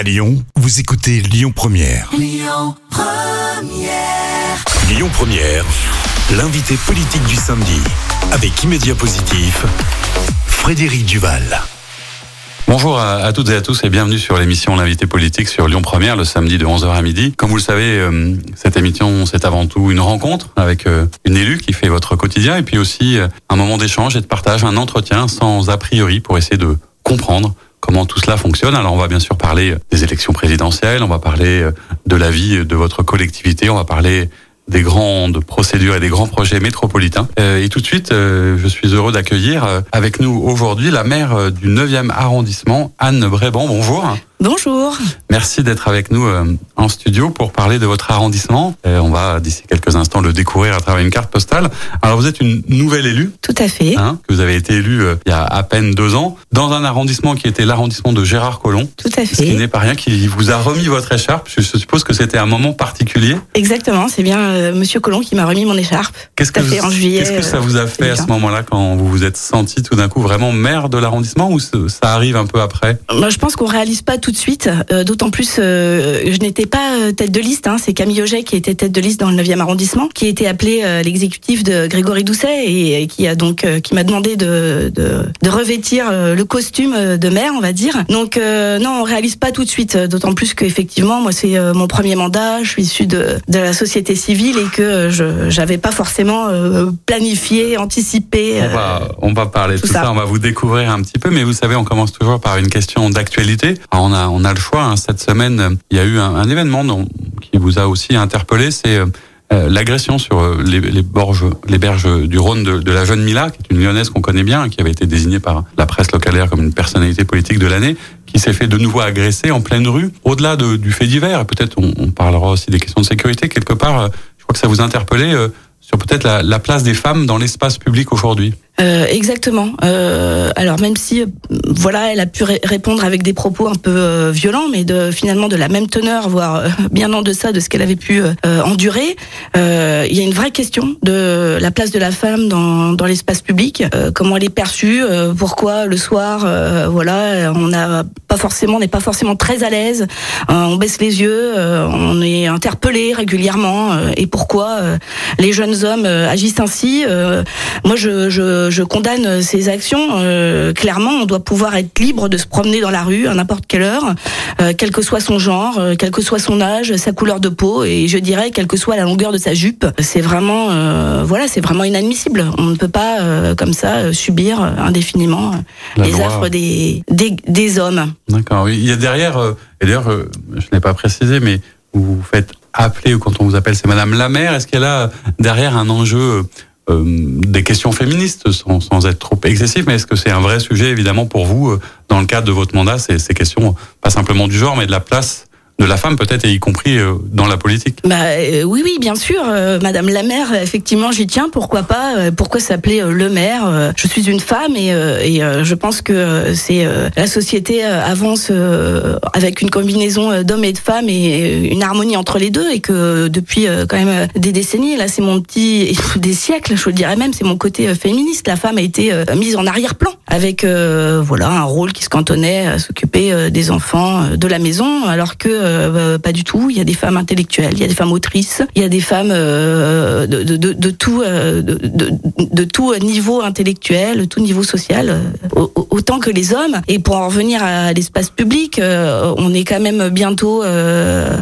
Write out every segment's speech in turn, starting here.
À Lyon, vous écoutez Lyon Première. Lyon Première. l'invité politique du samedi avec Immédiat Positif, Frédéric Duval. Bonjour à, toutes et à tous et bienvenue sur l'émission L'invité politique sur Lyon Première le samedi de 11h à midi. Comme vous le savez, euh, cette émission c'est avant tout une rencontre avec euh, une élue qui fait votre quotidien et puis aussi euh, un moment d'échange et de partage, un entretien sans a priori pour essayer de comprendre comment tout cela fonctionne. Alors on va bien sûr parler des élections présidentielles, on va parler de la vie de votre collectivité, on va parler des grandes procédures et des grands projets métropolitains. Euh, et tout de suite, euh, je suis heureux d'accueillir euh, avec nous aujourd'hui la maire du 9e arrondissement, Anne Bréban. Bonjour. Bonjour. Merci d'être avec nous euh, en studio pour parler de votre arrondissement. Et on va d'ici quelques instants le découvrir à travers une carte postale. Alors vous êtes une nouvelle élue. Tout à fait. Hein, que vous avez été élue euh, il y a à peine deux ans dans un arrondissement qui était l'arrondissement de Gérard Collomb. Tout à fait. Ce qui n'est pas rien, qui vous a remis votre écharpe. Je suppose que c'était un moment particulier. Exactement. C'est bien euh, Monsieur Collomb qui m'a remis mon écharpe. Qu'est-ce que, fait en juillet, qu'est-ce que ça vous a fait à ce moment-là quand vous vous êtes senti tout d'un coup vraiment maire de l'arrondissement ou ça arrive un peu après? Moi, Je pense qu'on réalise pas tout de suite d'autant plus, euh, je n'étais pas euh, tête de liste. Hein, c'est Camille Auget qui était tête de liste dans le 9e arrondissement, qui a été appelé euh, l'exécutif de Grégory Doucet et, qui a donc qui m'a demandé de, de, de, revêtir le costume de maire, on va dire. Donc non, on réalise pas tout de suite. D'autant plus qu'effectivement, moi c'est mon premier mandat. Je suis issu de, de la société civile et que je j'avais pas forcément planifié, anticipé. On va on va parler de tout, ça. On va vous découvrir un petit peu, mais vous savez, on commence toujours par une question d'actualité. On a on a le choix. Hein, cette semaine, il y a eu un, événement qui vous a aussi interpellé, c'est euh, euh, l'agression sur euh, les, les, borges, les berges du Rhône de, la jeune Mila, qui est une lyonnaise qu'on connaît bien, qui avait été désignée par la presse localaire comme une personnalité politique de l'année, qui s'est fait de nouveau agresser en pleine rue. Au-delà du fait divers, peut-être on, parlera aussi des questions de sécurité, quelque part, je crois que ça vous a interpellé sur peut-être la place des femmes dans l'espace public aujourd'hui. Euh, exactement. Euh, alors même si, euh, voilà, elle a pu répondre avec des propos un peu euh, violents, mais de finalement de la même teneur, voire bien en deçà de ce qu'elle avait pu endurer. il y a une vraie question de la place de la femme dans, dans l'espace public, comment elle est perçue, pourquoi le soir, voilà, on n'a pas forcément, n'est pas forcément très à l'aise, on baisse les yeux, on est interpellé régulièrement, et pourquoi les jeunes hommes agissent ainsi. moi, je, je je condamne ces actions. Euh, clairement, on doit pouvoir être libre de se promener dans la rue à n'importe quelle heure, euh, quel que soit son genre, euh, quel que soit son âge, sa couleur de peau, et je dirais quelle que soit la longueur de sa jupe. C'est vraiment, voilà, c'est vraiment inadmissible. On ne peut pas comme ça subir indéfiniment les affres des, des, hommes. D'accord. Il y a derrière, et d'ailleurs, je n'ai pas précisé, mais vous faites appeler, ou quand on vous appelle, c'est Madame la mère. Est-ce qu'elle a derrière un enjeu euh, des questions féministes sans, sans, être trop excessif, mais est-ce que c'est un vrai sujet évidemment pour vous euh, dans le cadre de votre mandat, ces, ces questions pas simplement du genre, mais de la place de la femme peut-être, et y compris euh, dans la politique. Bah euh, oui, oui, bien sûr, euh, Madame la maire, effectivement, j'y tiens. Pourquoi pas Pourquoi s'appeler le maire Je suis une femme et, et je pense que c'est la société avance avec une combinaison d'hommes et de femmes et une harmonie entre les deux et que depuis quand même des décennies, là, c'est mon petit des siècles, je dirais même, c'est mon côté féministe. La femme a été mise en arrière-plan avec voilà un rôle qui se cantonnait à s'occuper des enfants de la maison, alors que euh, pas du tout. Il y a des femmes intellectuelles, il y a des femmes autrices, il y a des femmes euh, de, de, de, de, tout, euh, de, de, tout niveau intellectuel, tout niveau social, autant que les hommes. Et pour en revenir à l'espace public, on est quand même bientôt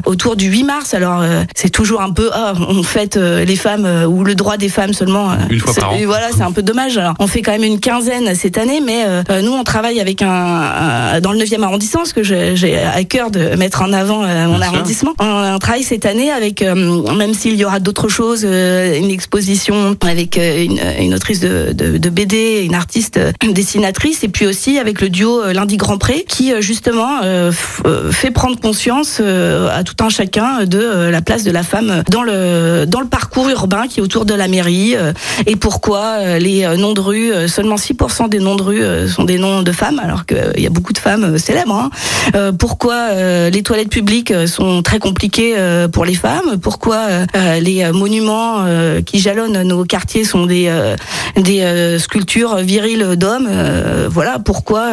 autour du 8 mars. Alors c'est toujours un peu, ah, on fête les femmes ou le droit des femmes seulement. Une fois par an. Voilà, c'est un peu dommage. Alors on fait quand même une quinzaine cette année, mais nous on travaille avec un, dans le 9e arrondissement, parce que j'ai à cœur de mettre en avant euh, mon arrondissement. On, travaille cette année avec, euh, même s'il y aura d'autres choses, euh, une exposition avec une, une autrice de, de, de, BD, une artiste dessinatrice, et puis aussi avec le duo Lundi Grand Pré, qui justement fait prendre conscience à tout un chacun de la place de la femme dans le dans le parcours urbain qui est autour de la mairie et pourquoi les noms de rue, seulement 6% des noms de rue sont des noms de femmes, alors qu'il y a beaucoup de femmes célèbres. Hein. pourquoi les toilettes publiques publics sont très compliqués pour les femmes, pourquoi les monuments qui jalonnent nos quartiers sont des des sculptures viriles d'hommes, voilà pourquoi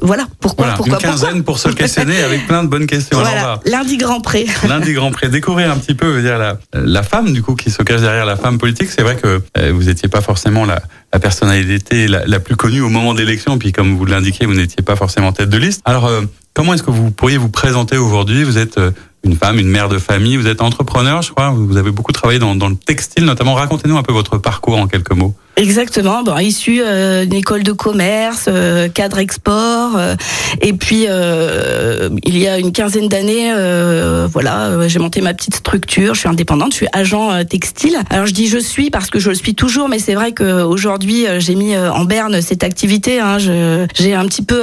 voilà pourquoi voilà, pourquoi une quinzaine pour se questionner avec plein de bonnes questions. Voilà, lundi Grand Pré. lundi Grand Pré, découvrir un petit peu dire la la femme du coup qui se cache derrière la femme politique. C'est vrai que vous n'étiez pas forcément la la personnalité la, la plus connue au moment d'élection, puis comme vous l'indiquez, vous n'étiez pas forcément tête de liste. Alors, euh, comment est-ce que vous pourriez vous présenter aujourd'hui? Vous êtes euh, une femme, une mère de famille, vous êtes entrepreneur, je crois, vous avez beaucoup travaillé dans, dans le textile notamment. Racontez-nous un peu votre parcours en quelques mots. Exactement, bon, issu euh, d'une école de commerce, euh, cadre export, euh, et puis euh, il y a une quinzaine d'années, voilà, j'ai monté ma petite structure. Je suis indépendante, je suis agent textile. Alors je dis je suis parce que je le suis toujours, mais c'est vrai qu'aujourd'hui j'ai mis en berne cette activité. Hein, j'ai un petit peu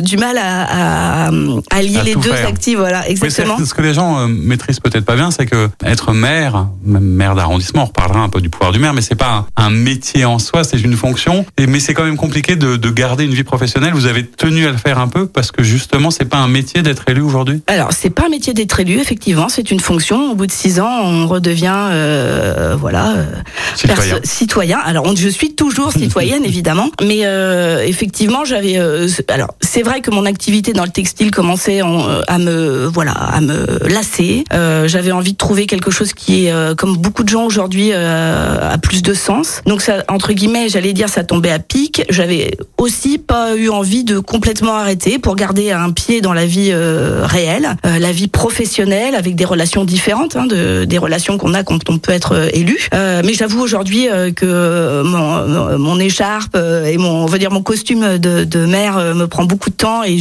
du mal à, à, à lier les deux activités. Voilà, exactement. ce que les gens maîtrisent peut-être pas bien, c'est que être maire, même maire d'arrondissement, on reparlera un peu du pouvoir du maire, mais c'est pas un métier en soi, c'est une fonction. Et, mais c'est quand même compliqué de, de, garder une vie professionnelle. Vous avez tenu à le faire un peu parce que justement, c'est pas un métier d'être élu aujourd'hui? Alors, c'est pas un métier d'être élu, effectivement, c'est une fonction. Au bout de six ans, on redevient, euh, voilà, euh, citoyen. citoyen. Alors, on, je suis toujours citoyenne, évidemment, mais euh, effectivement, j'avais. Euh, alors, c'est vrai que mon activité dans le textile commençait en, euh, à me, voilà, à me lasser. Euh, j'avais envie de trouver quelque chose qui est, comme beaucoup de gens aujourd'hui, a plus de sens donc ça, entre guillemets, j'allais dire, ça tombait à pic. J'avais aussi pas eu envie de complètement arrêter pour garder un pied dans la vie euh, réelle, euh, la vie professionnelle, avec des relations différentes, hein, de, des relations qu'on a quand on peut être euh, élu. mais j'avoue aujourd'hui que mon, mon écharpe et mon, on va dire mon costume de, de mère me prend beaucoup de temps et,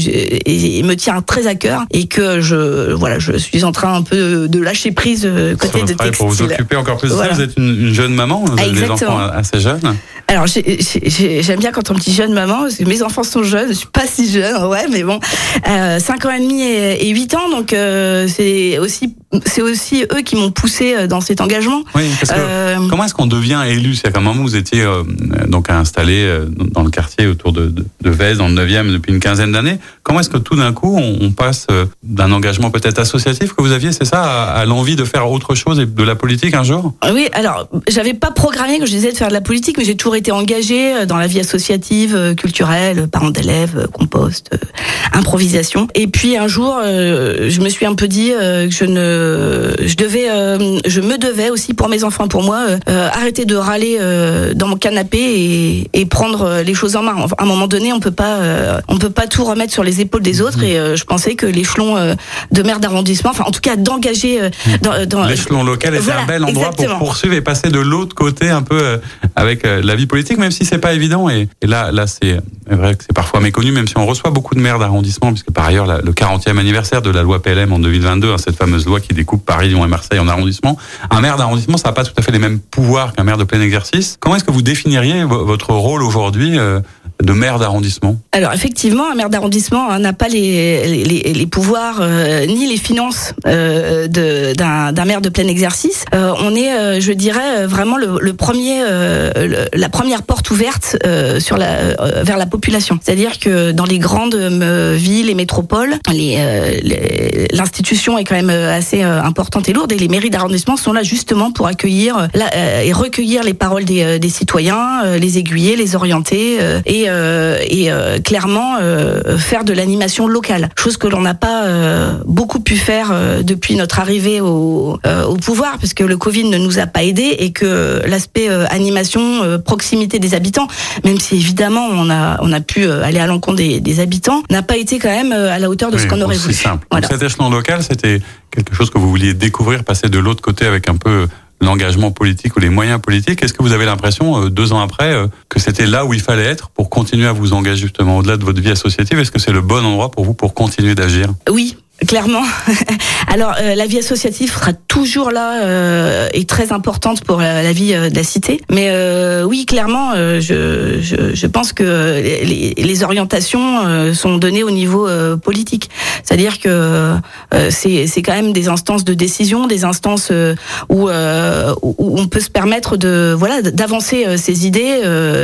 et, me tient très à cœur et que je, voilà, je suis en train un peu de lâcher prise côté de textile. Pour vous occuper encore plus de ça, vous êtes une, une jeune maman, vous avez des enfants assez jeunes. Alors j'aime bien quand on me dit jeune maman, parce que mes enfants sont jeunes, je suis pas si jeune, ouais, mais bon, euh, 5 ans et demi et, et 8 ans, donc euh, c'est aussi c'est aussi eux qui m'ont poussé euh, dans cet engagement. Oui, parce que euh, comment est-ce qu'on devient élu? C'est qu'à un moment vous étiez euh, donc installé dans le quartier autour de, de, de Vez, dans le 9e, depuis une quinzaine d'années. Comment est-ce que tout d'un coup on, on passe d'un engagement peut-être associatif que vous aviez, c'est ça, à, à l'envie de faire autre chose et de la politique un jour? Oui, alors j'avais pas programmé, que je disais, de faire de la politique, mais j'ai toujours été engagée dans la vie associative, culturelle, parents d'élèves, compost, improvisation. Et puis un jour, je me suis un peu dit que je ne je devais, euh, je me devais aussi pour mes enfants, pour moi, euh, arrêter de râler euh, dans mon canapé et, et, prendre les choses en main. à un moment donné, on peut pas, on peut pas tout remettre sur les épaules des autres. Et je pensais que l'échelon de maire d'arrondissement, enfin en tout cas d'engager dans, dans l'échelon local était voilà, un bel endroit exactement. pour poursuivre et passer de l'autre côté un peu avec la vie politique, même si c'est pas évident. Et, et là, là c'est vrai que c'est parfois méconnu, même si on reçoit beaucoup de maires d'arrondissement, puisque par ailleurs la, le 40e anniversaire de la loi PLM en 2022, hein, cette fameuse loi qui découpe Paris, Lyon et Marseille en arrondissement. Un maire d'arrondissement, ça n'a pas tout à fait les mêmes pouvoirs qu'un maire de plein exercice. Comment est-ce que vous définiriez votre rôle aujourd'hui euh, de maire d'arrondissement Alors effectivement, un maire d'arrondissement hein, n'a pas les, les, les pouvoirs euh, ni les finances euh, d'un maire de plein exercice. Euh, on est, euh, je dirais, vraiment le, le premier, euh, le, la première porte ouverte euh, sur la, vers la population. C'est-à-dire que dans les grandes villes et métropoles, l'institution est quand même assez importante et lourde et les mairies d'arrondissement sont là justement pour accueillir et recueillir les paroles des, des citoyens, les aiguiller, les orienter et euh, et euh, clairement euh, faire de l'animation locale, chose que l'on n'a pas beaucoup pu faire depuis notre arrivée au, au pouvoir, puisque le Covid ne nous a pas aidés et que l'aspect animation, proximité des habitants, même si évidemment on a on a pu aller à l'encontre des, des, habitants, n'a pas été quand même à la hauteur de oui, ce qu'on aurait voulu. Simple. Voilà. Donc cet échelon local, c'était quelque chose que vous vouliez découvrir, passer de l'autre côté avec un peu l'engagement politique ou les moyens politiques. Est-ce que vous avez l'impression, euh, deux ans après, euh, que c'était là où il fallait être pour continuer à vous engager justement au-delà de votre vie associative? Est-ce que c'est le bon endroit pour vous pour continuer d'agir? Oui, Clairement. Alors euh, la vie associative sera toujours là euh, et très importante pour la, vie euh, de la cité. Mais euh, oui, clairement, euh, je, je, je, pense que les, les orientations sont données au niveau politique. C'est-à-dire que c'est quand même des instances de décision, des instances où, où on peut se permettre de voilà d'avancer ses idées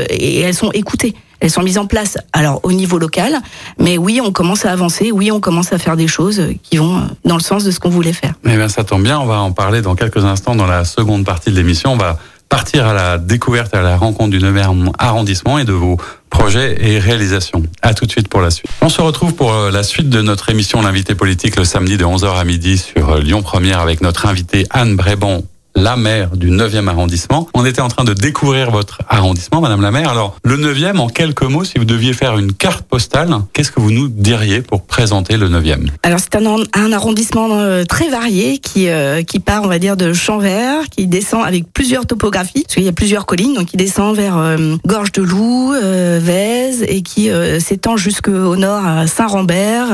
et elles sont écoutées elles sont mises en place. Alors au niveau local, mais oui, on commence à avancer. Oui, on commence à faire des choses qui vont dans le sens de ce qu'on voulait faire. Eh bien, ça tombe bien. On va en parler dans quelques instants dans la seconde partie de l'émission. On va partir à la découverte, à la rencontre du 9e arrondissement et de vos projets et réalisations. À tout de suite pour la suite. On se retrouve pour euh, la suite de notre émission L'invité politique le samedi de 11h à midi sur euh, Lyon Première avec notre invité Anne Brébon la maire du 9e arrondissement. On était en train de découvrir votre arrondissement, Madame la maire. Alors, le 9e, en quelques mots, si vous deviez faire une carte postale, qu'est-ce que vous nous diriez pour présenter le 9e Alors, c'est un, un, arrondissement euh, très varié qui, euh, qui part, on va dire, de Champs-Vert, qui descend avec plusieurs topographies, parce qu'il y a plusieurs collines, donc qui descend vers euh, Gorge de Loup, Vèze, et qui s'étend jusqu'au nord à Saint-Rambert,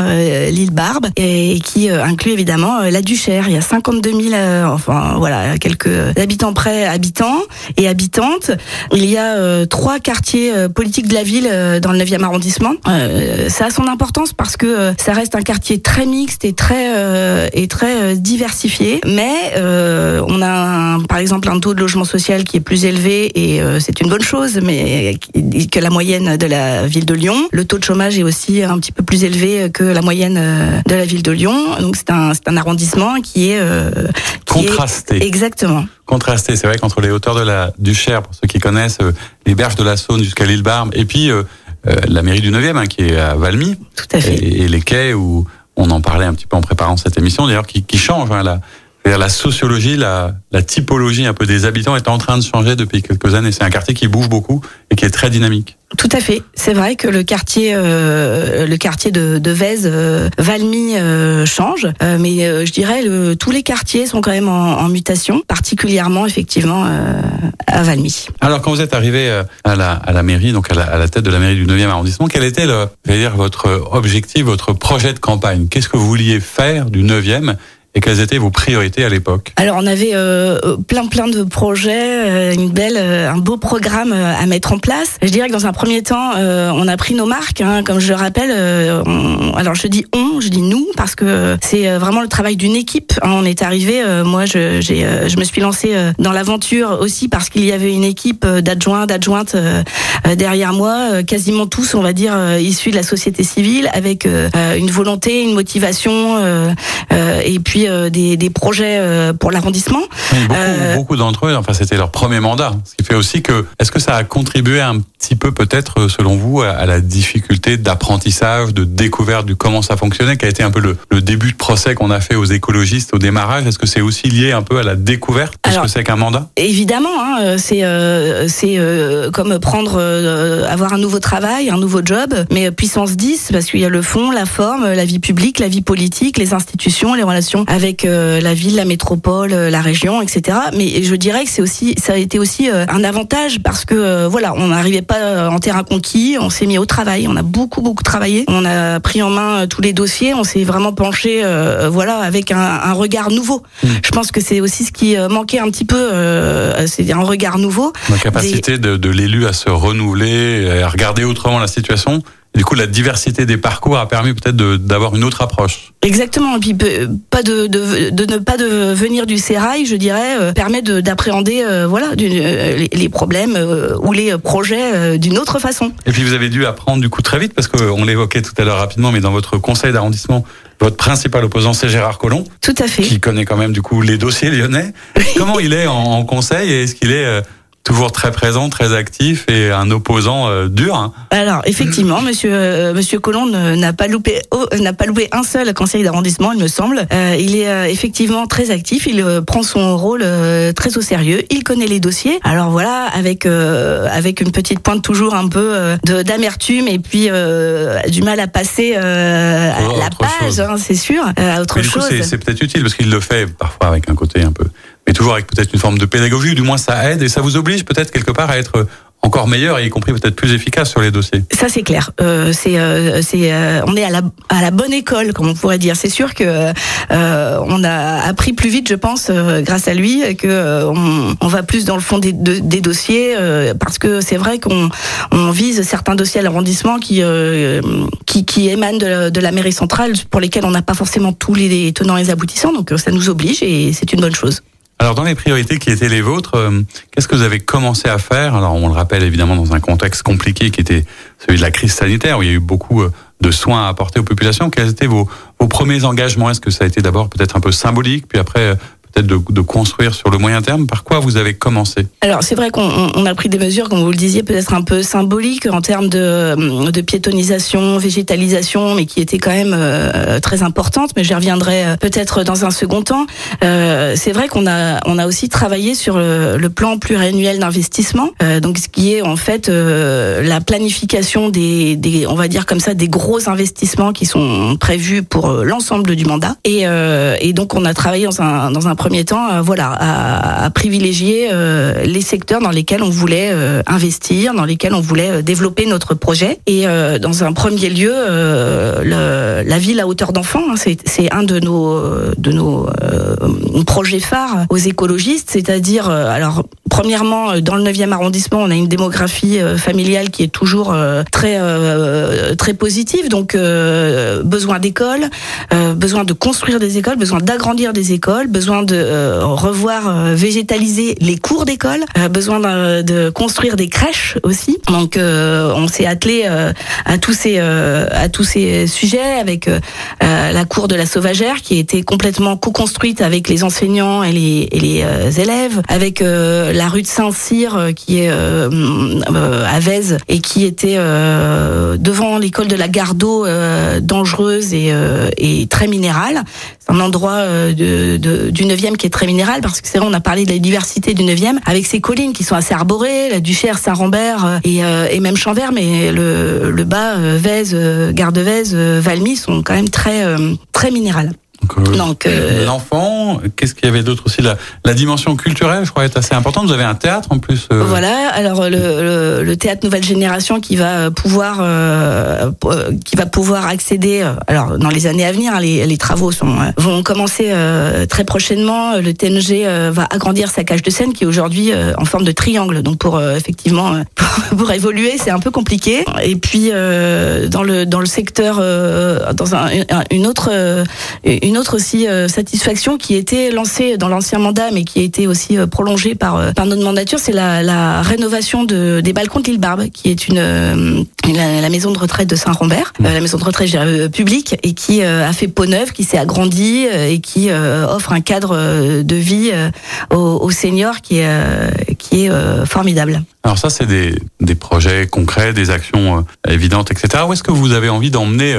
l'île Barbe, et qui inclut évidemment la Duchère. Il y a 52 000, enfin, voilà, quelques habitants près habitants et habitantes. Il y a euh, trois quartiers euh, politiques de la ville euh, dans le 9e arrondissement. ça a son importance parce que ça reste un quartier très mixte et très et très diversifié, mais on a par exemple un taux de logement social qui est plus élevé et c'est une bonne chose, mais que la moyenne de la ville de Lyon. Le taux de chômage est aussi un petit peu plus élevé que la moyenne de la ville de Lyon. Donc c'est un c'est un arrondissement qui est qui contrasté. exactement Contrasté, c'est vrai qu'entre les hauteurs de la du Cher, pour ceux qui connaissent, euh, les berges de la Saône jusqu'à l'île Barbe, et puis euh, euh, la mairie du 9e, hein, qui est à Valmy, Tout à fait. Et, les quais où on en parlait un petit peu en préparant cette émission, d'ailleurs, qui, qui change. Hein, la, la sociologie, la, la typologie un peu des habitants est en train de changer depuis quelques années. C'est un quartier qui bouge beaucoup et qui est très dynamique. Tout à fait. C'est vrai que le quartier, euh, le quartier de, de Vèze, euh, Valmy euh, change, euh, mais euh, je dirais le, tous les quartiers sont quand même en, en mutation, particulièrement effectivement à Valmy. Alors quand vous êtes arrivé à la, à la mairie, donc à la, à la, tête de la mairie du 9e arrondissement, quel était le, dire votre objectif, votre projet de campagne? Qu'est-ce que vous vouliez faire du 9e et quelles étaient vos priorités à l'époque Alors on avait euh, plein plein de projets, euh, une belle, euh, un beau programme euh, à mettre en place. Je dirais que dans un premier temps, euh, on a pris nos marques, hein, comme je le rappelle. On, alors je dis on, je dis nous parce que c'est vraiment le travail d'une équipe. Hein. On est arrivé, moi je, je me suis lancée dans l'aventure aussi parce qu'il y avait une équipe d'adjoints, d'adjointes derrière moi, quasiment tous, on va dire, issus de la société civile, avec une volonté, une motivation, et puis euh, des, des, projets euh, pour l'arrondissement. beaucoup, euh, beaucoup d'entre eux, enfin c'était leur premier mandat, ce qui fait aussi que, est-ce que ça a contribué un petit peu peut-être, selon vous, à, la difficulté d'apprentissage, de découverte du comment ça fonctionnait, qui a été un peu le, le début de procès qu'on a fait aux écologistes au démarrage? Est-ce que c'est aussi lié un peu à la découverte de ce que c'est qu'un mandat? Évidemment, hein, c'est euh, c'est euh, comme prendre, euh, avoir un nouveau travail, un nouveau job, mais puissance 10, parce qu'il y a le fond, la forme, la vie publique, la vie politique, les institutions, les relations avec euh, la ville, la métropole, euh, la région, etc. Mais je dirais que c'est aussi, ça a été aussi euh, un avantage parce que voilà, on n'arrivait pas en terrain conquis, on s'est mis au travail, on a beaucoup beaucoup travaillé, on a pris en main tous les dossiers, on s'est vraiment penché, voilà, avec un, un regard nouveau. Mmh. Je pense que c'est aussi ce qui manquait un petit peu, c'est un regard nouveau. La capacité Des... de, de l'élu à se renouveler, à regarder autrement la situation du coup, la diversité des parcours a permis peut-être d'avoir une autre approche. Exactement. Et puis, pas de, de, de ne pas de venir du sérail, je dirais, euh, permet d'appréhender euh, voilà, du, euh, les, les, problèmes ou les projets d'une autre façon. Et puis, vous avez dû apprendre du coup très vite, parce qu'on l'évoquait tout à l'heure rapidement, mais dans votre conseil d'arrondissement, votre principal opposant, c'est Gérard Collomb. Tout à fait. Qui connaît quand même du coup les dossiers lyonnais. Comment il est en, en conseil et est-ce qu'il est toujours très présent, très actif et un opposant euh, dur. Hein. Alors effectivement, Monsieur euh, Monsieur Collomb n'a pas loupé oh, n'a pas loupé un seul conseil d'arrondissement, il me semble. Euh, il est euh, effectivement très actif, il prend son rôle très au sérieux, il connaît les dossiers. Alors voilà, avec avec une petite pointe toujours un peu d'amertume et puis du mal à passer oh, à la page, hein, c'est sûr, à autre Mais du chose. C'est peut-être utile parce qu'il le fait parfois avec un côté un peu mais toujours avec peut-être une forme de pédagogie, ou du moins ça aide et ça vous oblige peut-être quelque part à être encore meilleur et y compris peut-être plus efficace sur les dossiers. Ça c'est clair. Euh, c'est euh, c'est euh, on est à la à la bonne école comme on pourrait dire. C'est sûr que euh, on a appris plus vite, je pense, euh, grâce à lui, que euh, on, va plus dans le fond des, de, des dossiers parce que c'est vrai qu'on on vise certains dossiers à l'arrondissement qui, qui qui émanent de la mairie centrale pour lesquels on n'a pas forcément tous les tenants et les aboutissants. Donc ça nous oblige et c'est une bonne chose. Alors dans les priorités qui étaient les vôtres, euh, qu'est-ce que vous avez commencé à faire? Alors on le rappelle évidemment dans un contexte compliqué qui était celui de la crise sanitaire où il y a eu beaucoup euh, de soins à apporter aux populations. Quels étaient vos, vos premiers engagements? Est-ce que ça a été d'abord peut-être un peu symbolique, puis après de, construire sur le moyen terme. Par quoi vous avez commencé Alors c'est vrai qu'on on a pris des mesures, comme vous le disiez, peut-être un peu symboliques en termes de, de piétonisation, végétalisation, mais qui étaient quand même euh, très importantes. Mais j'y reviendrai euh, peut-être dans un second temps. Euh, c'est vrai qu'on a on a aussi travaillé sur le, plan pluriannuel d'investissement, donc ce qui est en fait la planification des, on va dire comme ça, des gros investissements qui sont prévus pour l'ensemble du mandat. Et, et donc on a travaillé dans un dans un premier temps, euh, voilà, à, privilégier euh, les secteurs dans lesquels on voulait euh, investir, dans lesquels on voulait développer notre projet. Et dans un premier lieu, la ville à hauteur d'enfant, hein, c'est un de nos de nos projets phares aux écologistes, c'est-à-dire, alors premièrement, dans le 9e arrondissement, on a une démographie familiale qui est toujours très très positive, donc besoin d'écoles, besoin de construire des écoles, besoin d'agrandir des écoles, besoin de euh, revoir euh, végétaliser les cours d'école, euh, besoin de construire des crèches aussi. Donc on s'est attelé à tous ces à tous ces sujets avec la cour de la Sauvagère qui a été complètement co-construite avec les enseignants et les, et les élèves, avec la rue de Saint-Cyr qui est à Vèze et qui était devant l'école de la Gardeau dangereuse et, et très minérale. C'est un endroit de, de, du 9e qui est très minéral parce que c'est vrai on a parlé de la diversité du 9e avec ses collines qui sont assez arborées, la Duchère, Saint-Rambert euh, et, euh, et même Chambert, mais le, le bas, euh, Vèze, Garde-Vèze, Valmy sont quand même très très minérales. Donc, euh, l'enfant, qu'est-ce qu'il y avait d'autre aussi la, la, dimension culturelle, je crois, est assez importante. Vous avez un théâtre en plus. Euh... Voilà. Alors le, le, théâtre Nouvelle Génération qui va pouvoir euh, qui va pouvoir accéder. Alors dans les années à venir, hein, les, les, travaux sont vont commencer euh, très prochainement. Le TNG va agrandir sa cage de scène qui est aujourd'hui en forme de triangle. Donc pour effectivement pour, pour évoluer, c'est un peu compliqué. Et puis dans le dans le secteur dans un, une autre une une autre aussi euh, satisfaction qui était lancée dans l'ancien mandat, mais qui a été aussi euh, prolongée par euh, par notre mandature, c'est la, rénovation de, des balcons de l'île Barbe, qui est une, la, maison de retraite de Saint-Rambert, la maison de retraite publique, et qui a fait peau neuve, qui s'est agrandie et qui offre un cadre de vie aux, seniors qui est formidable. Alors ça, c'est des, projets concrets, des actions évidentes, etc. Où est-ce que vous avez envie d'emmener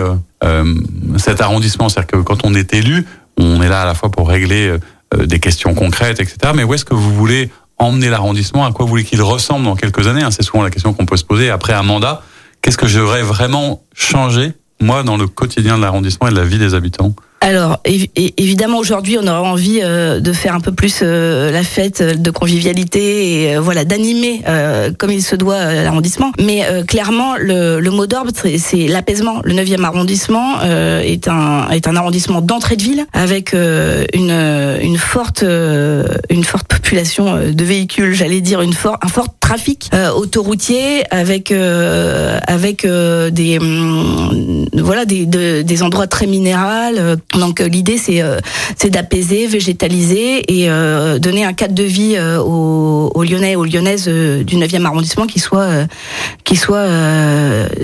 cet arrondissement. C'est-à-dire que quand on est élu, on est là à la fois pour régler euh, des questions concrètes, etc. Mais où est-ce que vous voulez emmener l'arrondissement? À quoi vous voulez qu'il ressemble dans quelques années? Hein C'est souvent la question qu'on peut se poser après un mandat. Qu'est-ce que j'aurais vraiment changé, moi, dans le quotidien de l'arrondissement et de la vie des habitants? Alors évidemment aujourd'hui on aurait envie euh, de faire un peu plus euh, la fête de convivialité et euh, voilà d'animer comme il se doit l'arrondissement. Mais clairement le, mot d'ordre c'est l'apaisement. Le 9e arrondissement est un est un arrondissement d'entrée de ville avec une une forte une forte population de véhicules, j'allais dire une un fort trafic autoroutier avec avec des hum, voilà des des endroits très minérales donc euh, l'idée c'est euh, c'est d'apaiser, végétaliser et euh, donner un cadre de vie aux, aux, Lyonnais et aux Lyonnaises du 9e arrondissement qui soit qui soit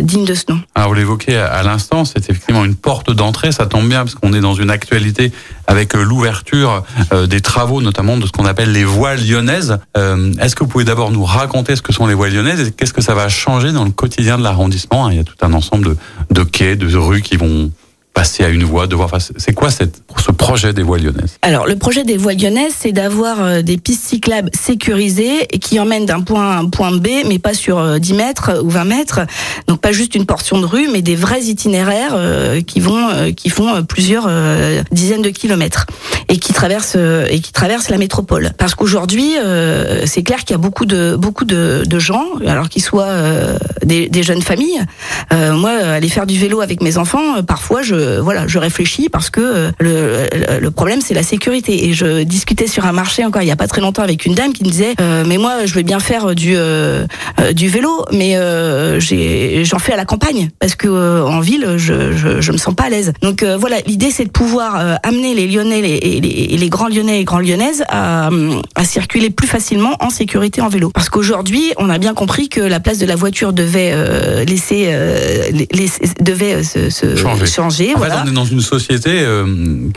digne de ce nom. Alors vous l'évoquez à l'instant, c'est effectivement une porte d'entrée, ça tombe bien parce qu'on est dans une actualité avec l'ouverture des travaux notamment de ce qu'on appelle les voies lyonnaises. Est-ce que vous pouvez d'abord nous raconter ce que sont les voies lyonnaises et qu'est-ce que ça va changer dans le quotidien de l'arrondissement? Il y a tout un ensemble de, de quais, de rues qui vont passer à une voie, de voir. c'est quoi cette, ce projet des voies lyonnaises? Alors, le projet des voies lyonnaises, c'est d'avoir euh, des pistes cyclables sécurisées et qui emmènent d'un point à un point B, mais pas sur 10 euh, mètres ou 20 mètres. Donc, pas juste une portion de rue, mais des vrais itinéraires euh, qui vont, qui font plusieurs dizaines de kilomètres et qui traversent et qui traversent la métropole. Parce qu'aujourd'hui, c'est clair qu'il y a beaucoup de beaucoup de, gens, alors qu'ils soient des, jeunes familles. moi, aller faire du vélo avec mes enfants, parfois je je voilà, je réfléchis parce que le, le problème c'est la sécurité. Et je discutais sur un marché encore il y a pas très longtemps avec une dame qui me disait mais moi je vais bien faire du du vélo, mais j'ai j'en fais à la campagne parce que en ville je, je, je me sens pas à l'aise. Donc voilà, l'idée c'est de pouvoir amener les Lyonnais et les, les, grands Lyonnais et grands Lyonnaises à, à circuler plus facilement en sécurité en vélo. Parce qu'aujourd'hui, on a bien compris que la place de la voiture devait euh, laisser, euh, devait euh, se, changer. Fait, on est dans une société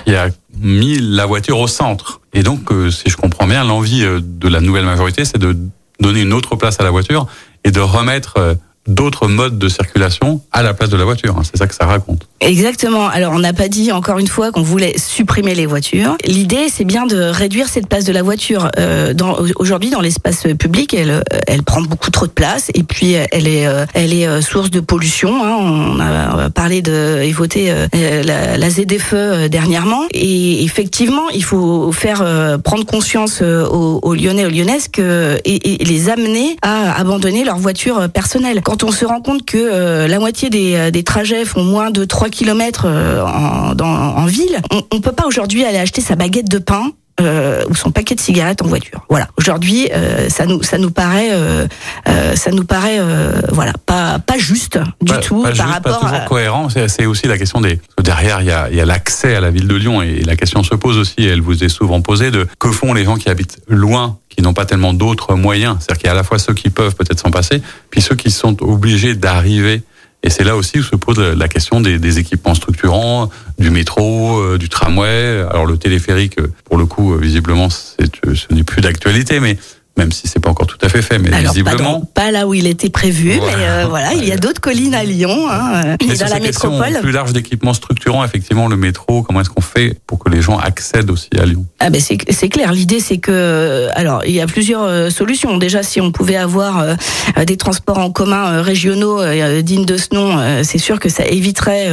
qui a mis la voiture au centre. Et donc, si je comprends bien, l'envie de la nouvelle majorité, c'est de donner une autre place à la voiture et de remettre d'autres modes de circulation à la place de la voiture. Hein. C'est ça que ça raconte. Exactement. Alors on n'a pas dit encore une fois qu'on voulait supprimer les voitures. L'idée c'est bien de réduire cette place de la voiture. Euh, Aujourd'hui dans l'espace public, elle, elle prend beaucoup trop de place et puis elle est, euh, elle est euh, source de pollution. Hein. On a parlé de et voté euh, la, la dernièrement et effectivement il faut faire prendre conscience aux, aux Lyonnais aux Lyonnaises que et, et, les amener à abandonner leur voiture personnelle. On se rend compte que la moitié des, des trajets font moins de 3 kilomètres euh, en, en ville, on, ne peut pas aujourd'hui aller acheter sa baguette de pain euh, ou son paquet de cigarettes en voiture. Voilà. Aujourd'hui, euh, ça nous ça nous paraît euh, ça nous paraît voilà pas pas juste du tout par rapport pas toujours cohérent. C'est aussi la question des derrière il y a il y a l'accès à la ville de Lyon et la question se pose aussi. Elle vous est souvent posée de que font les gens qui habitent loin qui n'ont pas tellement d'autres moyens. C'est-à-dire qu'il y a à la fois ceux qui peuvent peut-être s'en passer, puis ceux qui sont obligés d'arriver et c'est là aussi où se pose la question des, équipements structurants, du métro, euh, du tramway. Alors le téléphérique, pour le coup, euh, visiblement, ce n'est plus d'actualité, mais même si c'est pas encore tout à fait fait, mais visiblement. Pas, là où il était prévu, mais euh, voilà, il y a d'autres collines à Lyon, hein, mais dans la métropole. Plus large d'équipements structurants, effectivement, le métro. Comment est-ce qu'on fait pour que les gens accèdent aussi à Lyon? Ah ben c'est clair. L'idée c'est que, alors il y a plusieurs euh, solutions. Déjà, si on pouvait avoir euh, des transports en commun régionaux dignes de ce nom, c'est sûr que ça éviterait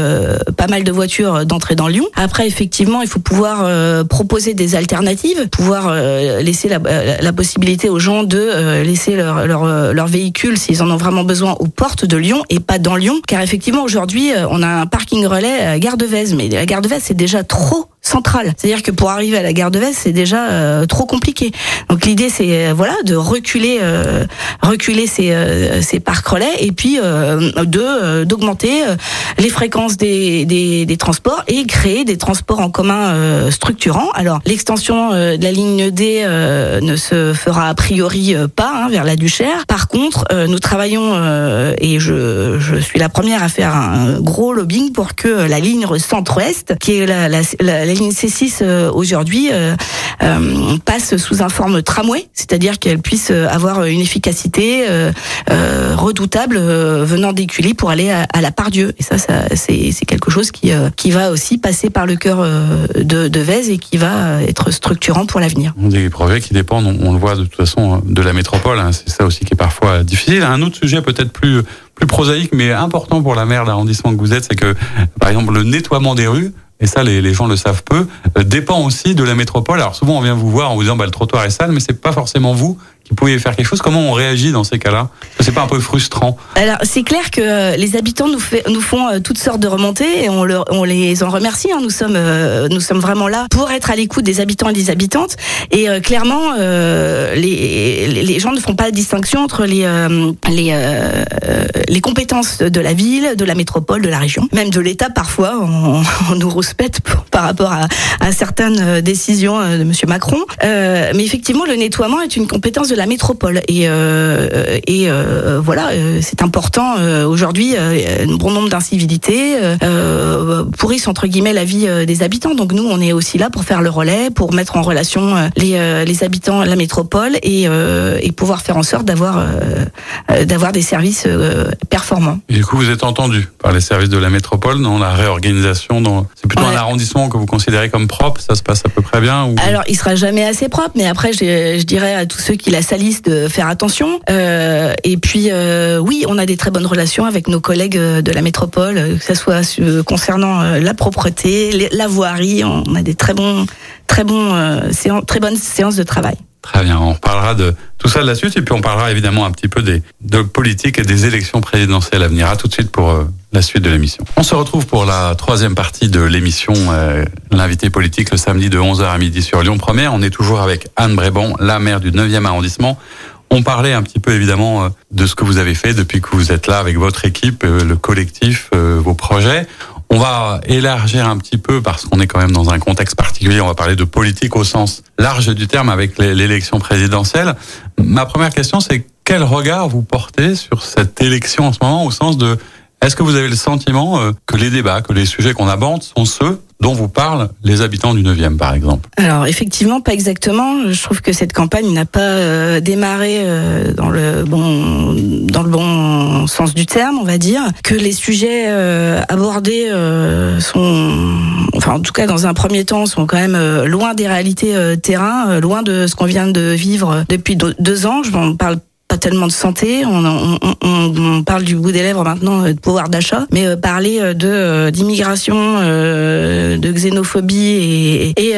pas mal de voitures d'entrer dans Lyon. Après, effectivement, il faut pouvoir proposer des alternatives, pouvoir laisser la, la possibilité aux gens de euh, laisser euh, leur véhicule, s'ils en ont vraiment besoin, aux portes de Lyon et pas dans Lyon. Car effectivement, aujourd'hui, euh, on a un parking relais à Gare de mais la Gare de c'est déjà trop centrale. C'est-à-dire que pour arriver à la gare de Vest, c'est déjà euh, trop compliqué. Donc l'idée, c'est euh, voilà de reculer, euh, reculer ces, ces parcs relais et puis de d'augmenter les fréquences des, des, des, transports et créer des transports en commun structurants. Alors l'extension de la ligne D ne se fera a priori pas hein, vers la Duchère. Par contre, nous travaillons et je, je suis la première à faire un gros lobbying pour que la ligne centre-ouest, qui est la, la, la ligne C6 euh, aujourd'hui euh, euh, passe sous un forme tramway, c'est-à-dire qu'elle puisse avoir une efficacité redoutable venant d'Écully pour aller à, la Pardieu. Et ça, ça c'est quelque chose qui, qui va aussi passer par le cœur de, de Vèze et qui va être structurant pour l'avenir. Des projets qui dépendent, on, le voit de toute façon, de la métropole. Hein. c'est ça aussi qui est parfois difficile. Un autre sujet peut-être plus plus prosaïque mais important pour la maire d'arrondissement que vous êtes, c'est que par exemple le nettoiement des rues et ça les, gens le savent peu, euh, dépend aussi de la métropole. Alors souvent on vient vous voir en vous disant bah, le trottoir est sale, mais c'est pas forcément vous qui pouvez faire quelque chose. Comment on réagit dans ces cas-là? C'est pas un peu frustrant Alors c'est clair que euh, les habitants nous, font euh, toutes sortes de remontées et on, les en remercie. Hein. Nous sommes euh, nous sommes vraiment là pour être à l'écoute des habitants et des habitantes. Et clairement, les, gens ne font pas la distinction entre les compétences de la ville, de la métropole, de la région, même de l'État. Parfois, on, nous respecte par rapport à, à certaines décisions de Monsieur Macron. mais effectivement, le nettoiement est une compétence de la métropole. Et, euh, et euh, voilà, euh, c'est important aujourd'hui. un bon nombre d'incivilités pourrissent entre guillemets la vie des habitants. Donc nous, on est aussi là pour faire le relais, pour mettre en relation les, les habitants, la métropole et, et pouvoir faire en sorte d'avoir d'avoir des services performants. Et du coup, vous êtes entendu par les services de la métropole dans la réorganisation. Dans... C'est plutôt un arrondissement que vous considérez comme propre. Ça se passe à peu près bien. Ou... Alors, il sera jamais assez propre, mais après, je, je dirais à tous ceux qui la salissent de faire attention. Euh, et puis, euh, oui, on a des très bonnes relations avec nos collègues euh, de la métropole, que ce soit concernant la propreté, la voirie. On a des très bons, très bons, très bonnes séances de travail. Très bien, on parlera de tout ça de la suite et puis on parlera évidemment un petit peu des, de politique et des élections présidentielles à venir. À tout de suite pour euh, la suite de l'émission. On se retrouve pour la troisième partie de l'émission, euh, l'invité politique le samedi de 11h à midi sur Lyon Première. On est toujours avec Anne Brébon, la maire du 9e arrondissement. On parlait un petit peu évidemment euh, de ce que vous avez fait depuis que vous êtes là avec votre équipe, le collectif, vos projets. On va élargir un petit peu parce qu'on est quand même dans un contexte particulier. On va parler de politique au sens large du terme avec l'élection présidentielle. Ma première question, c'est quel regard vous portez sur cette élection en ce moment au sens de est-ce que vous avez le sentiment que les débats, que les sujets qu'on aborde sont ceux dont vous parlent les habitants du 9e, par exemple Alors, effectivement, pas exactement. Je trouve que cette campagne n'a pas euh, démarré euh, dans le bon dans le bon sens du terme, on va dire. Que les sujets euh, abordés sont, enfin, en tout cas, dans un premier temps, sont quand même loin des réalités terrain, loin de ce qu'on vient de vivre depuis deux ans. Je ne parle tellement de santé. On, on, on, parle du bout des lèvres maintenant euh, de pouvoir d'achat, mais euh, parler euh, de d'immigration, de xénophobie et et,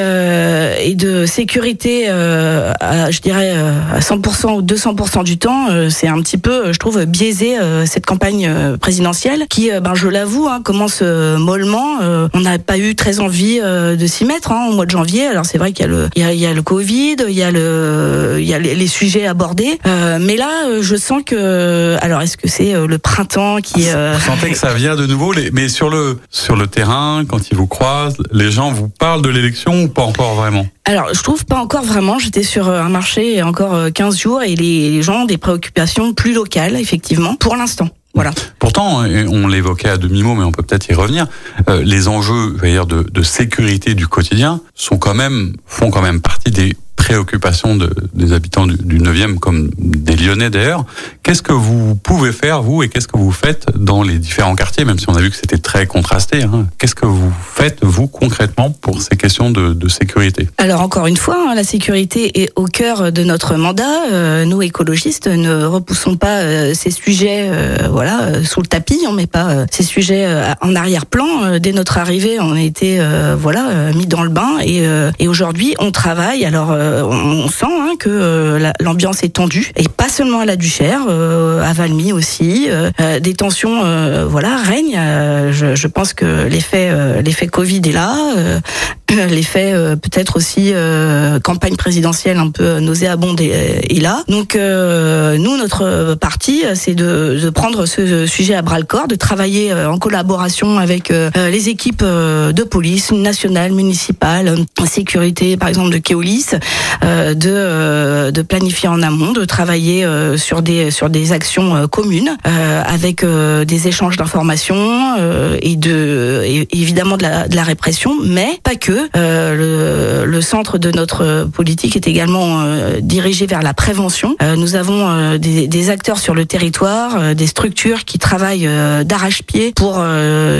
et de sécurité, à, je dirais à 100% ou 200% du temps, c'est un petit peu, je trouve, biaisé cette campagne présidentielle qui, ben je l'avoue, hein, commence mollement. on n'a pas eu très envie de s'y mettre hein, au mois de janvier. Alors c'est vrai qu'il y a le il y a, y a le Covid, il y a le il y a les, sujets abordés, mais là, euh, je sens que. Alors, est-ce que c'est euh, le printemps qui. Euh, vous sentez que ça vient de nouveau, mais sur le sur le terrain, quand ils vous croisent, les gens vous parlent de l'élection ou pas encore vraiment? Alors, je trouve pas encore vraiment. J'étais sur un marché encore 15 jours et les, gens ont des préoccupations plus locales, effectivement, pour l'instant. Voilà. Pourtant, on l'évoquait à demi-mot, mais on peut peut-être y revenir. les enjeux, dire, de, de sécurité du quotidien sont quand même font quand même partie des préoccupation de, des habitants du, du 9e comme des Lyonnais d'ailleurs. Qu'est-ce que vous pouvez faire, vous, et qu'est-ce que vous faites dans les différents quartiers, même si on a vu que c'était très contrasté hein. Qu'est-ce que vous faites, vous, concrètement, pour ces questions de, sécurité? Alors, encore une fois, hein, la sécurité est au cœur de notre mandat. Euh, nous, écologistes, ne repoussons pas euh, ces sujets euh, voilà, sous le tapis. On met pas ces sujets en arrière-plan. dès notre arrivée, on a été voilà, mis dans le bain. Et, et aujourd'hui, on travaille. Alors, on sent hein, que euh, l'ambiance est tendue et pas seulement à la Duchère, euh, à Valmy aussi. des tensions, voilà, règnent. Je, pense que l'effet, l'effet Covid est là. l'effet peut-être aussi campagne présidentielle un peu nauséabonde est, là. Donc nous, notre parti, c'est de, de, prendre ce sujet à bras le corps, de travailler en collaboration avec les équipes de police nationale, municipale, sécurité, par exemple de Keolis, euh, de, euh, de planifier en amont, de travailler euh, sur des sur des actions communes avec des échanges d'informations et de évidemment de la, de la répression, mais pas que. Le, le, centre de notre politique est également dirigé vers la prévention. nous avons des, des, acteurs sur le territoire, des structures qui travaillent d'arrache-pied pour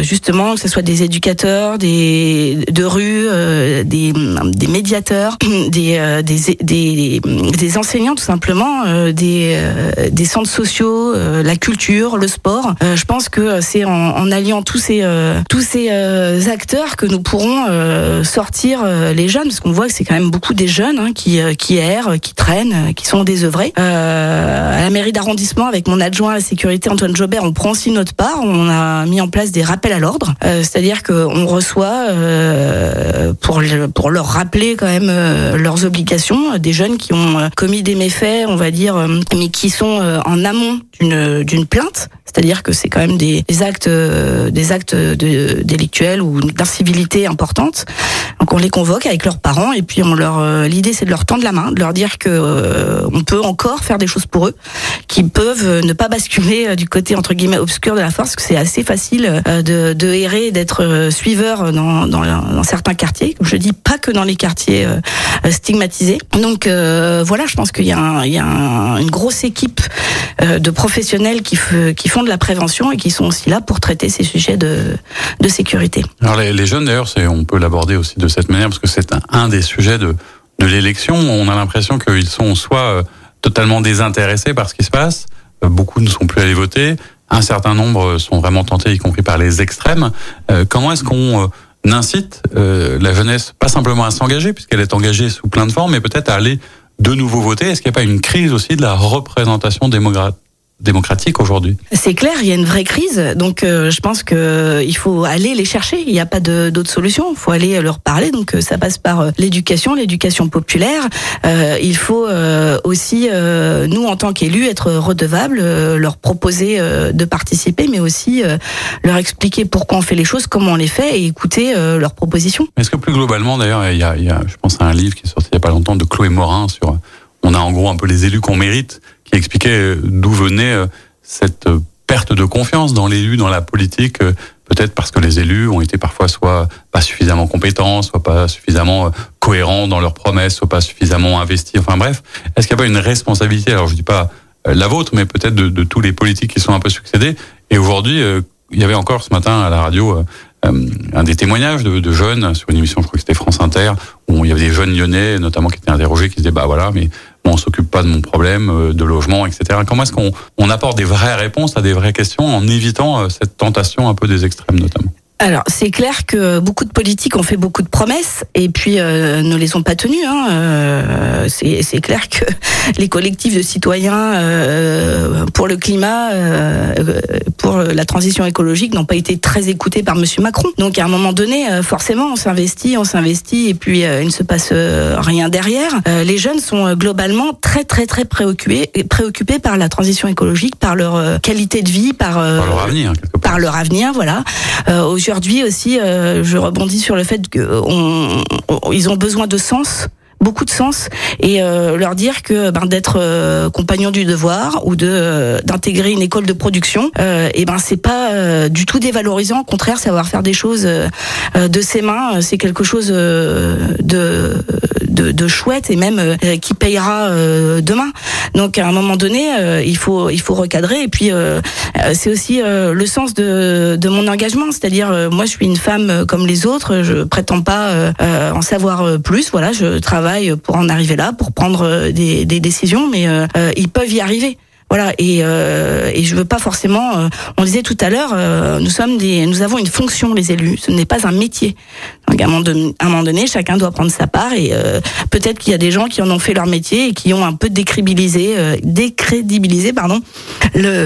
justement que ce soit des éducateurs, des de rue, des, des médiateurs, des euh, des, des, des, enseignants tout simplement, euh, des, euh, des centres sociaux, la culture, le sport. je pense que c'est en, en, alliant tous ces tous ces acteurs que nous pourrons sortir les jeunes, parce qu'on voit que c'est quand même beaucoup des jeunes hein, qui qui errent, qui traînent, qui sont désœuvrés. à la mairie d'arrondissement, avec mon adjoint à la sécurité Antoine Jobert, on prend aussi notre part. On a mis en place des rappels à l'ordre, c'est-à-dire qu'on reçoit pour pour leur rappeler quand même leurs obligations des jeunes qui ont euh, commis des méfaits, on va dire, euh, mais qui sont euh, en amont d'une plainte. C'est-à-dire que c'est quand même des, actes des actes délictuels ou d'incivilité importante. Donc on les convoque avec leurs parents et puis on leur l'idée c'est de leur tendre la main, de leur dire que on peut encore faire des choses pour eux, qui peuvent ne pas basculer du côté entre guillemets obscur de la force, que c'est assez facile de, errer, d'être suiveur dans, dans, certains quartiers. Je dis, pas que dans les quartiers stigmatisés. Donc euh, voilà, je pense qu'il y a, une grosse équipe euh, de professionnels qui, font de la prévention et qui sont aussi là pour traiter ces sujets de, sécurité. Alors les, jeunes d'ailleurs, on peut l'aborder aussi de cette manière parce que c'est un, des sujets de, de l'élection. On a l'impression qu'ils sont soit euh, totalement désintéressés par ce qui se passe, beaucoup ne sont plus allés voter, un certain nombre sont vraiment tentés, y compris par les extrêmes. comment est-ce qu'on incite euh, la jeunesse pas simplement à s'engager, puisqu'elle est engagée sous plein de formes, mais peut-être à aller de nouveau voter. Est-ce qu'il n'y a pas une crise aussi de la représentation démocratique démocratique aujourd'hui. C'est clair, il y a une vraie crise, donc euh, je pense que il faut aller les chercher. Il n'y a pas d'autre solution. Il faut aller leur parler. Donc euh, ça passe par euh, l'éducation, l'éducation populaire. il faut aussi nous en tant qu'élus être redevables, leur proposer de participer, mais aussi leur expliquer pourquoi on fait les choses, comment on les fait et écouter leurs propositions. Est-ce que plus globalement, d'ailleurs, il y a, il y a, je pense à un livre qui est sorti il n'y a pas longtemps de Chloé Morin sur on a en gros un peu les élus qu'on mérite, qui expliquait euh, d'où venait euh, cette euh, perte de confiance dans l'élu, dans la politique, peut-être parce que les élus ont été parfois soit pas suffisamment compétents, soit pas suffisamment cohérents dans leurs promesses, soit pas suffisamment investis. Enfin bref, est-ce qu'il n'y a pas une responsabilité Alors je dis pas la vôtre, mais peut-être de, tous les politiques qui sont un peu succédés. Et aujourd'hui, il y avait encore ce matin à la radio un des témoignages de, de, jeunes sur une émission, je crois que c'était France Inter, où il y avait des jeunes lyonnais notamment qui étaient interrogés, qui disaient bah voilà, mais on s'occupe pas de mon problème euh, de logement, etc. Comment est-ce qu'on on apporte des vraies réponses à des vraies questions en évitant euh, cette tentation un peu des extrêmes notamment? Alors, c'est clair que beaucoup de politiques ont fait beaucoup de promesses et puis euh, ne les ont pas tenues. Hein. Euh, c'est clair que les collectifs de citoyens euh, pour le climat, euh, pour la transition écologique, n'ont pas été très écoutés par Monsieur Macron. Donc, à un moment donné, euh, forcément, on s'investit, on s'investit et puis il ne se passe rien derrière. les jeunes sont globalement très, très, très préoccupés, préoccupés par la transition écologique, par leur qualité de vie, par, par leur avenir, par leur avenir, voilà aujourd'hui aussi, euh, je rebondis sur le fait qu'ils ont besoin de sens beaucoup de sens et euh, leur dire que ben, d'être euh, compagnon du devoir ou de d'intégrer une école de production et ben c'est pas du tout dévalorisant au contraire savoir faire des choses de ses mains c'est quelque chose de de, chouette et même euh, qui payera euh, demain. Donc à un moment donné, euh, il faut il faut recadrer et puis c'est aussi le sens de, de mon engagement, c'est-à-dire moi je suis une femme comme les autres, je prétends pas en savoir plus. Voilà, je travaille pour en arriver là, pour prendre des, des décisions, mais ils peuvent y arriver. Voilà, et, euh, et je veux pas forcément. Euh, on disait tout à l'heure, euh, nous sommes des, nous avons une fonction, les élus. Ce n'est pas un métier. Donc à un moment donné, chacun doit prendre sa part, et euh, peut-être qu'il y a des gens qui en ont fait leur métier et qui ont un peu décrédibilisé, décrédibilisé, pardon, le,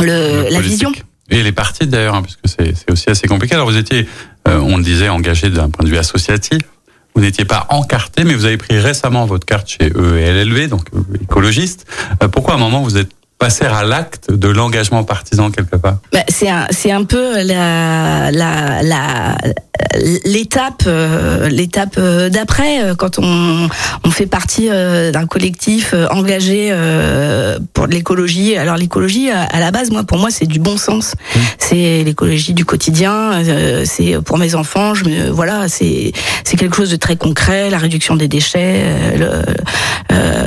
le, la vision. Et les partis d'ailleurs, hein, puisque c'est aussi assez compliqué. Alors vous étiez, on le disait, engagé d'un point de vue associatif. Vous n'étiez pas encarté, mais vous avez pris récemment votre carte chez ELLV, donc écologiste. Pourquoi à un moment vous êtes passer à l'acte de l'engagement partisan quelque part. Bah, C'est un, c'est un peu la, la, l'étape euh, l'étape euh, d'après euh, quand on, on fait partie d'un collectif engagé pour l'écologie. Alors l'écologie à la base moi pour moi c'est du bon sens. C'est l'écologie du quotidien c'est pour mes enfants je me, voilà c'est c'est quelque chose de très concret la réduction des déchets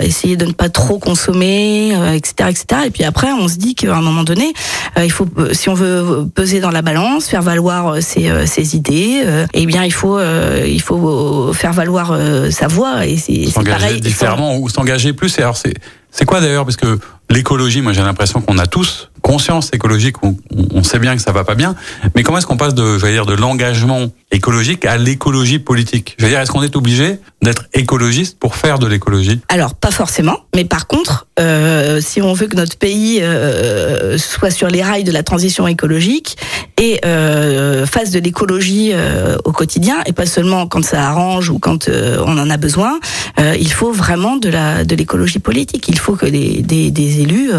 essayer de ne pas trop consommer etc etc et puis après on se dit qu'à un moment donné il faut si on veut peser dans la balance faire valoir ses, ses idées euh, eh bien il faut euh, il faut faire valoir euh, sa voix et c'est s'engager différemment ou s'engager plus. Et alors c'est c'est quoi d'ailleurs parce que l'écologie, moi j'ai l'impression qu'on a tous conscience écologique, on, on, sait bien que ça va pas bien, mais comment est-ce qu'on passe de, je veux dire, de l'engagement écologique à l'écologie politique? Je veux dire, est-ce qu'on est obligé d'être écologiste pour faire de l'écologie? Alors pas forcément, mais par contre, euh, si on veut que notre pays euh, soit sur les rails de la transition écologique et euh, fasse de l'écologie au quotidien, et pas seulement quand ça arrange ou quand on en a besoin, il faut vraiment de la de l'écologie politique. Faut que des, des, des élus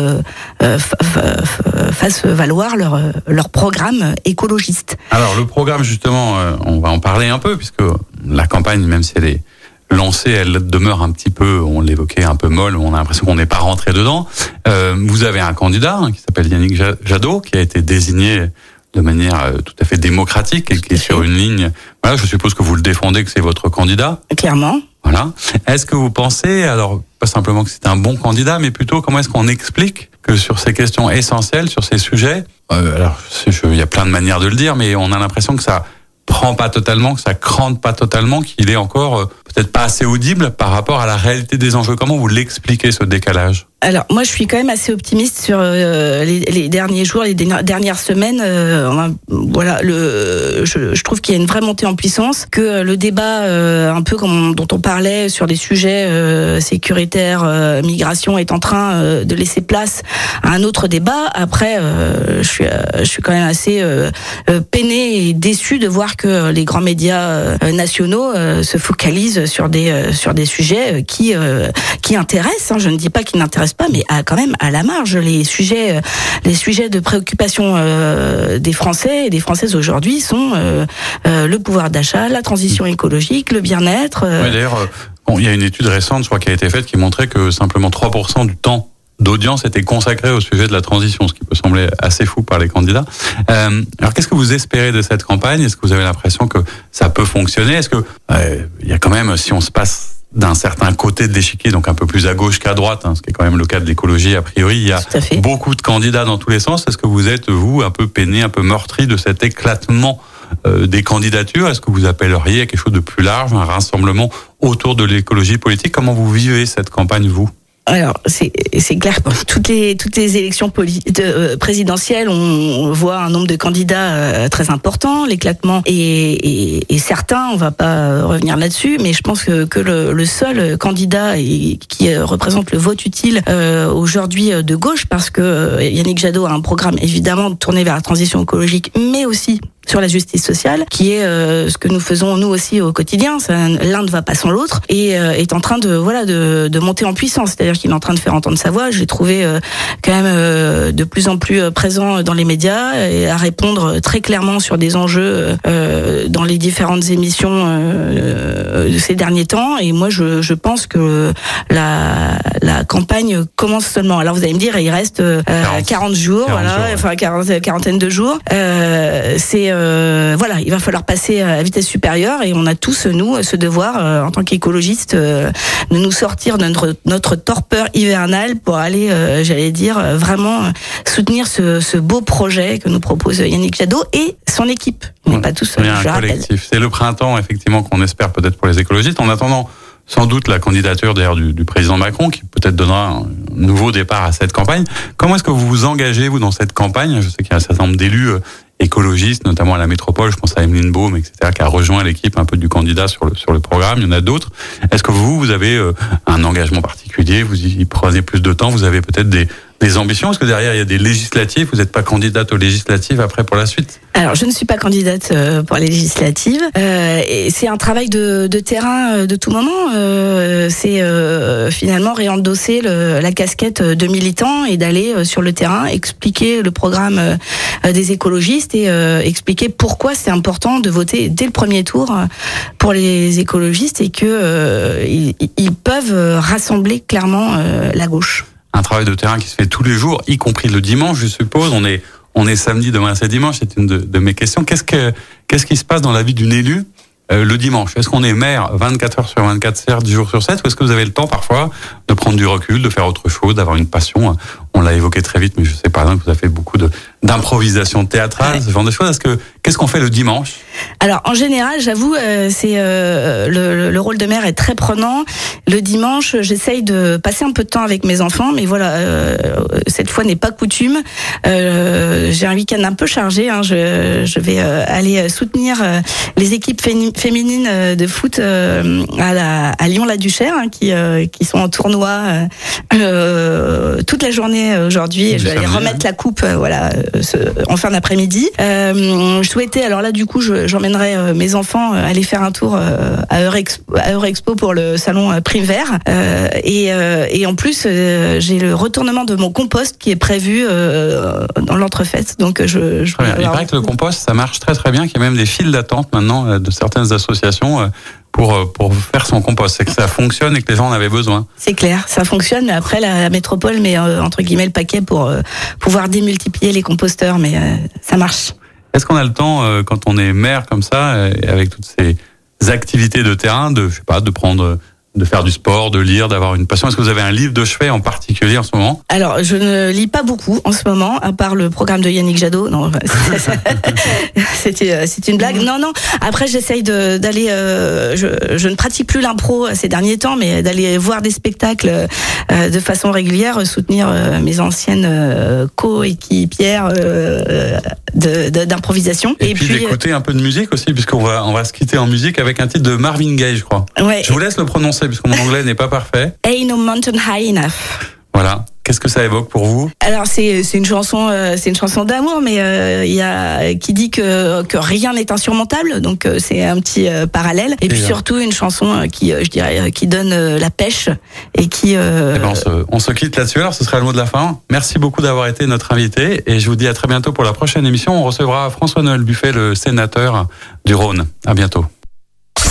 fassent valoir leur, leur programme écologiste. Alors le programme justement, euh, on va en parler un peu puisque la campagne, même si elle est lancée, elle demeure un petit peu, on l'évoquait, un peu molle, on a l'impression qu'on n'est pas rentré dedans. Euh, vous avez un candidat hein, qui s'appelle Yannick Jadot, qui a été désigné de manière euh, tout à fait démocratique et qui est sur une ligne. Voilà, je suppose que vous le défendez, que c'est votre candidat. Clairement. Voilà. Est-ce que vous pensez, alors pas simplement que c'est un bon candidat, mais plutôt comment est-ce qu'on explique que sur ces questions essentielles, sur ces sujets, euh, alors il y a plein de manières de le dire, mais on a l'impression que ça prend pas totalement, que ça crante pas totalement, qu'il est encore euh, peut-être pas assez audible par rapport à la réalité des enjeux. Comment vous l'expliquez ce décalage? Alors moi je suis quand même assez optimiste sur euh, les, derniers jours, les dernières semaines. Euh, voilà, le, je, trouve qu'il y a une vraie montée en puissance, que le débat euh, un peu comme dont on parlait sur des sujets sécuritaires, migration est en train de laisser place à un autre débat. Après, je suis je suis quand même assez peiné et déçu de voir que les grands médias nationaux se focalisent sur des sur des sujets qui qui intéressent. Hein. Je ne dis pas qu'ils n'intéressent pas, mais à, quand même à la marge les sujets, euh, les sujets de préoccupation euh, des Français et des Françaises aujourd'hui sont euh, le pouvoir d'achat, la transition écologique, le bien-être. Oui, d'ailleurs, il y a une étude récente, je crois, qui a été faite, qui montrait que simplement 3% du temps d'audience était consacré au sujet de la transition, ce qui peut sembler assez fou par les candidats. Euh, alors qu'est-ce que vous espérez de cette campagne? Est-ce que vous avez l'impression que ça peut fonctionner? Est-ce que il y a quand même, si on se passe d'un certain côté de l'échiquier, donc un peu plus à gauche qu'à droite, hein, ce qui est quand même le cas de l'écologie. A priori, il y a beaucoup de candidats dans tous les sens. Est-ce que vous êtes, vous, un peu peiné, un peu meurtri de cet éclatement euh, des candidatures? Est-ce que vous appelleriez à quelque chose de plus large, un rassemblement autour de l'écologie politique? Comment vous vivez cette campagne, vous? Alors, c'est clair, toutes les, toutes les élections euh, présidentielles, on, voit un nombre de candidats euh, très important, l'éclatement est, est, certain, on va pas revenir là-dessus, mais je pense que, le, seul candidat qui représente le vote utile euh, aujourd'hui de gauche, parce que Yannick Jadot a un programme évidemment tourné vers la transition écologique, mais aussi sur la justice sociale, qui est euh, ce que nous faisons nous aussi au quotidien. L'un ne va pas sans l'autre et euh, est en train de voilà de, de monter en puissance. C'est-à-dire qu'il est en train de faire entendre sa voix. J'ai trouvé euh, quand même de plus en plus présent dans les médias et à répondre très clairement sur des enjeux dans les différentes émissions de ces derniers temps. Et moi, je, je pense que la, la campagne commence seulement. Alors vous allez me dire, il reste 40, jours, voilà, enfin 40, quarantaine de jours. C'est euh, voilà, il va falloir passer à vitesse supérieure et on a tous nous ce devoir euh, en tant qu'écologistes euh, de nous sortir de notre, notre torpeur hivernale pour aller, j'allais dire, vraiment soutenir ce, ce, beau projet que nous propose Yannick Jadot et son équipe. On n'est pas tous seul. C'est le printemps effectivement qu'on espère peut-être pour les écologistes. En attendant sans doute la candidature d'ailleurs du, du, président Macron qui peut-être donnera un nouveau départ à cette campagne. Comment est-ce que vous vous engagez vous dans cette campagne? Je sais qu'il y a un certain nombre d'élus écologistes, notamment à la métropole. Je pense à Emeline Baum, etc., qui a rejoint l'équipe un peu du candidat sur le, sur le programme. Il y en a d'autres. Est-ce que vous, vous avez euh, un engagement particulier? Vous y prenez plus de temps? Vous avez peut-être des, des ambitions Parce que derrière, il y a des législatives. Vous n'êtes pas candidate aux législatives après pour la suite Alors, je ne suis pas candidate euh, pour les législatives. Euh, c'est un travail de, de terrain euh, de tout moment. c'est finalement réendosser le, la casquette de militant et d'aller sur le terrain, expliquer le programme des écologistes et expliquer pourquoi c'est important de voter dès le premier tour pour les écologistes et que ils, peuvent rassembler clairement la gauche un travail de terrain qui se fait tous les jours, y compris le dimanche, je suppose. On est, on est samedi, demain c'est dimanche. C'est une de, mes questions. Qu'est-ce que, qu'est-ce qui se passe dans la vie d'une élue euh, le dimanche? Est-ce qu'on est maire 24 heures sur 24, 10 jours sur 7 Ou est-ce que vous avez le temps parfois de prendre du recul, de faire autre chose, d'avoir une passion? On l'a évoqué très vite, mais je sais par exemple que vous avez fait beaucoup de, d'improvisation théâtrale, ce genre de choses. Est-ce que qu'est-ce qu'on fait le dimanche? Alors en général, j'avoue, euh, c'est euh, le, le, rôle de mère est très prenant. Le dimanche, j'essaye de passer un peu de temps avec mes enfants, mais voilà, euh, cette fois n'est pas coutume. J'ai un week-end un peu chargé. Hein, je, je, vais aller soutenir les équipes féminines de foot à, la, à Lyon-la-Duchère, hein, qui qui sont en tournoi toute la journée aujourd'hui. Je vais aller remettre la coupe, voilà en fin d'après-midi. Euh, je souhaitais, alors là du coup, j'emmènerai euh, mes enfants euh, aller faire un tour à Eurexpo, à Eurexpo pour le salon Prime Vert. Et, et, en plus, j'ai le retournement de mon compost qui est prévu dans l'entrefaite. Donc je, je Il paraît que le compost, ça marche très très bien, qu'il y a même des files d'attente maintenant de certaines associations pour, pour faire son compost. C'est que ça fonctionne et que les gens en avaient besoin. C'est clair, ça fonctionne, mais après la, métropole met entre guillemets le paquet pour pouvoir démultiplier les composteurs, mais euh, ça marche. Est-ce qu'on a le temps, euh, quand on est maire comme ça, euh, avec toutes ces activités de terrain, de, je sais pas, de prendre de faire du sport, de lire, d'avoir une passion Est-ce que vous avez un livre de chevet en particulier en ce moment? Alors, je ne lis pas beaucoup en ce moment, à part le programme de Yannick Jadot. Non, c'était c'est une blague. Non, non. Après, j'essaye d'aller. Euh, je, je, ne pratique plus l'impro ces derniers temps, mais d'aller voir des spectacles euh, de façon régulière, soutenir euh, mes anciennes euh, co-équipières d'improvisation. Et, puis, d'écouter un peu de musique aussi, puisqu'on va on va se quitter en musique avec un titre de Marvin Gaye, je crois. Ouais. Je vous laisse le prononcer puisque mon anglais n'est pas parfait. Ain't no mountain high enough. Voilà. Qu'est-ce que ça évoque pour vous? Alors c'est une chanson euh, c'est une chanson d'amour mais euh, il y a qui dit que que rien n'est insurmontable donc euh, c'est un petit parallèle et, puis surtout une chanson qui je dirais qui donne la pêche et qui eh ben, on, se, on, se, quitte là-dessus alors ce sera le mot de la fin. Merci beaucoup d'avoir été notre invité et je vous dis à très bientôt pour la prochaine émission. On recevra François Noël Buffet le sénateur du Rhône. À bientôt.